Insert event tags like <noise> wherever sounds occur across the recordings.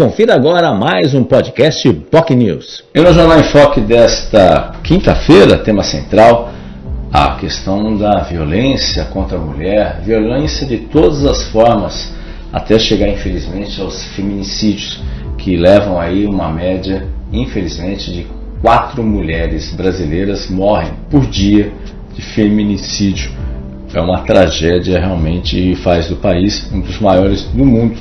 Confira agora mais um podcast POC News. E no Jornal em Foque desta quinta-feira, tema central, a questão da violência contra a mulher, violência de todas as formas, até chegar infelizmente aos feminicídios, que levam aí uma média, infelizmente, de quatro mulheres brasileiras morrem por dia de feminicídio. É uma tragédia realmente e faz do país um dos maiores do mundo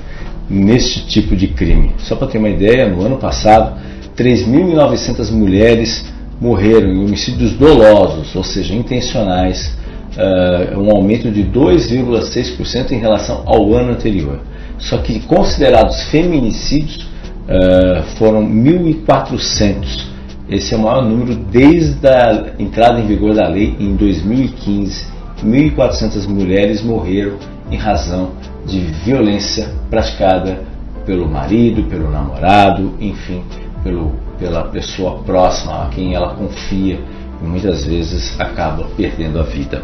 neste tipo de crime. Só para ter uma ideia, no ano passado, 3.900 mulheres morreram em homicídios dolosos, ou seja, intencionais, uh, um aumento de 2,6% em relação ao ano anterior. Só que considerados feminicídios uh, foram 1.400. Esse é o maior número desde a entrada em vigor da lei em 2015. 1.400 mulheres morreram em razão de violência praticada pelo marido, pelo namorado, enfim, pelo, pela pessoa próxima a quem ela confia e muitas vezes acaba perdendo a vida.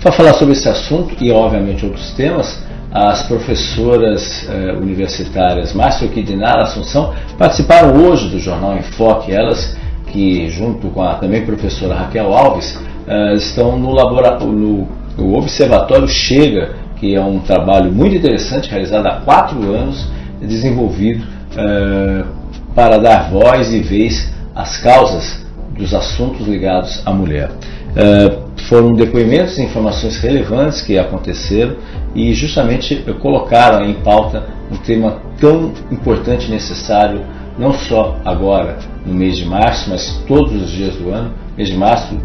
Para falar sobre esse assunto e, obviamente, outros temas, as professoras eh, universitárias Márcio Kidinara Assunção participaram hoje do Jornal Enfoque, elas que, junto com a também professora Raquel Alves, eh, estão no, laboratório, no, no Observatório Chega, que é um trabalho muito interessante, realizado há quatro anos, desenvolvido uh, para dar voz e vez às causas dos assuntos ligados à mulher. Uh, foram depoimentos e informações relevantes que aconteceram e justamente colocaram em pauta um tema tão importante e necessário, não só agora, no mês de março, mas todos os dias do ano. Mês de março,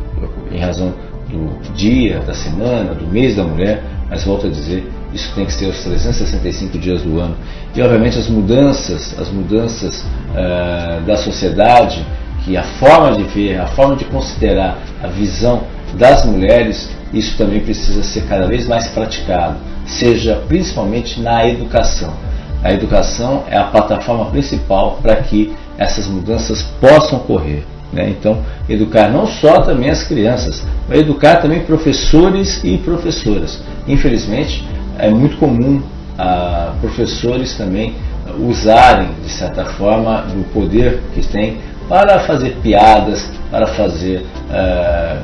em razão do dia, da semana, do mês da mulher, mas volto a dizer, isso tem que ser os 365 dias do ano. E obviamente as mudanças, as mudanças uh, da sociedade, que a forma de ver, a forma de considerar a visão das mulheres, isso também precisa ser cada vez mais praticado, seja principalmente na educação. A educação é a plataforma principal para que essas mudanças possam ocorrer. Né? Então, educar não só também as crianças, mas educar também professores e professoras. Infelizmente, é muito comum ah, professores também usarem, de certa forma, do poder que têm para fazer piadas, para fazer ah,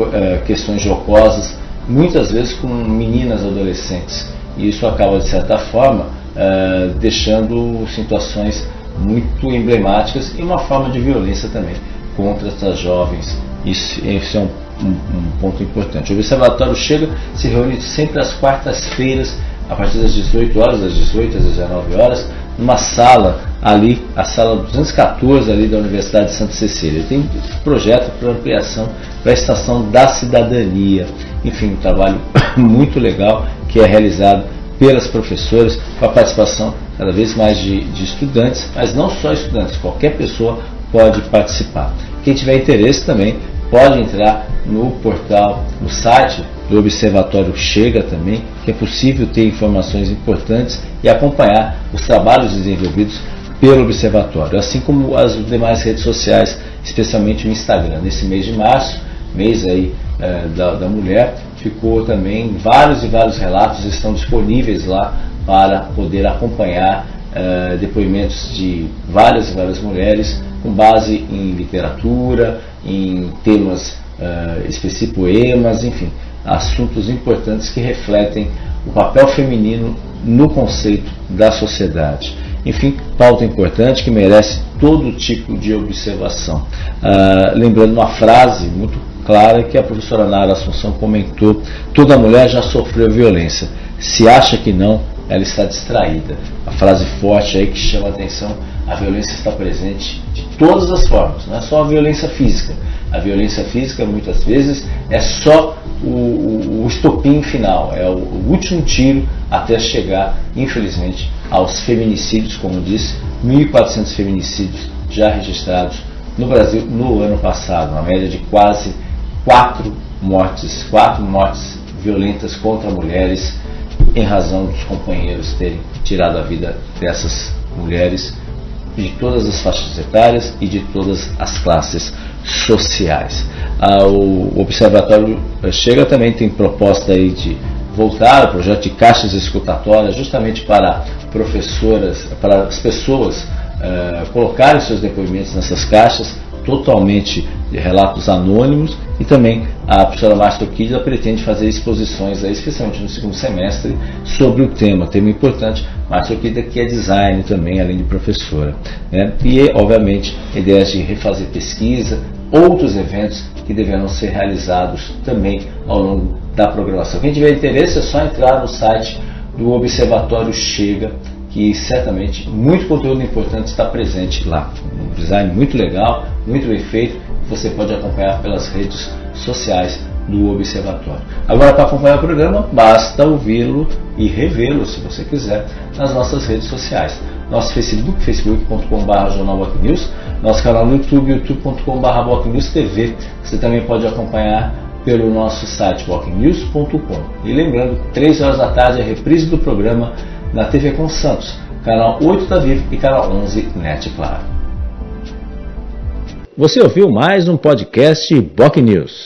ah, questões jocosas, muitas vezes com meninas adolescentes. E isso acaba, de certa forma, deixando situações muito emblemáticas e uma forma de violência também contra essas jovens. Isso, isso é um, um, um, ponto importante. O Observatório chega, se reúne sempre às quartas-feiras, a partir das 18 horas, das 18 às 19 horas, numa sala ali, a sala 214 ali da Universidade de Santa Cecília. Tem um projeto para ampliação para a Estação da Cidadania. Enfim, um trabalho <coughs> muito legal que é realizado pelas professoras, com a participação cada vez mais de, de estudantes, mas não só estudantes, qualquer pessoa pode participar. Quem tiver interesse também pode entrar no portal, no site do Observatório Chega também, que é possível ter informações importantes e acompanhar os trabalhos desenvolvidos pelo Observatório, assim como as demais redes sociais, especialmente o Instagram. Nesse mês de março, mês aí é, da, da mulher, ficou também vários e vários relatos estão disponíveis lá para poder acompanhar é, depoimentos de várias e várias mulheres com base em literatura, em temas uh, específicos, poemas, enfim, assuntos importantes que refletem o papel feminino no conceito da sociedade. Enfim, pauta importante que merece todo tipo de observação. Uh, lembrando uma frase muito clara que a professora Nara Assunção comentou: toda mulher já sofreu violência. Se acha que não, ela está distraída. A frase forte aí que chama a atenção, a violência está presente de todas as formas, não é só a violência física. A violência física muitas vezes é só o, o, o estopim final, é o, o, último tiro até chegar, infelizmente, aos feminicídios, como disse, 1.400 feminicídios já registrados no Brasil no ano passado, uma média de quase quatro mortes, quatro mortes violentas contra mulheres em razão dos companheiros terem tirado a vida dessas mulheres de todas as faixas etárias e de todas as classes sociais. Ah, o Observatório Chega também tem proposta aí de voltar o projeto de caixas escutatórias justamente para professoras, para as pessoas uh, colocarem seus depoimentos nessas caixas totalmente de relatos anônimos e também a professora Márcia Kidla pretende fazer exposições, aí, especialmente no segundo semestre, sobre o tema, tema importante. Márcia Kidla que é design também, além de professora. Né? E, obviamente, ideias de refazer pesquisa, outros eventos que deverão ser realizados também ao longo da programação. Quem tiver interesse é só entrar no site do Observatório Chega, que certamente muito conteúdo importante está presente lá. Um design muito legal, muito bem feito, você pode acompanhar pelas redes sociais do Observatório. Agora, para acompanhar o programa, basta ouvi-lo e revê-lo, se você quiser, nas nossas redes sociais. Nosso Facebook, facebook.com.br jornalbocnews, nosso canal no YouTube, youtube.com.br TV. Você também pode acompanhar pelo nosso site walknews.com. E lembrando, 3 horas da tarde, a reprise do programa na TV com Santos, canal 8 da Vivo e canal 11 NET Claro. Você ouviu mais um podcast Boc News.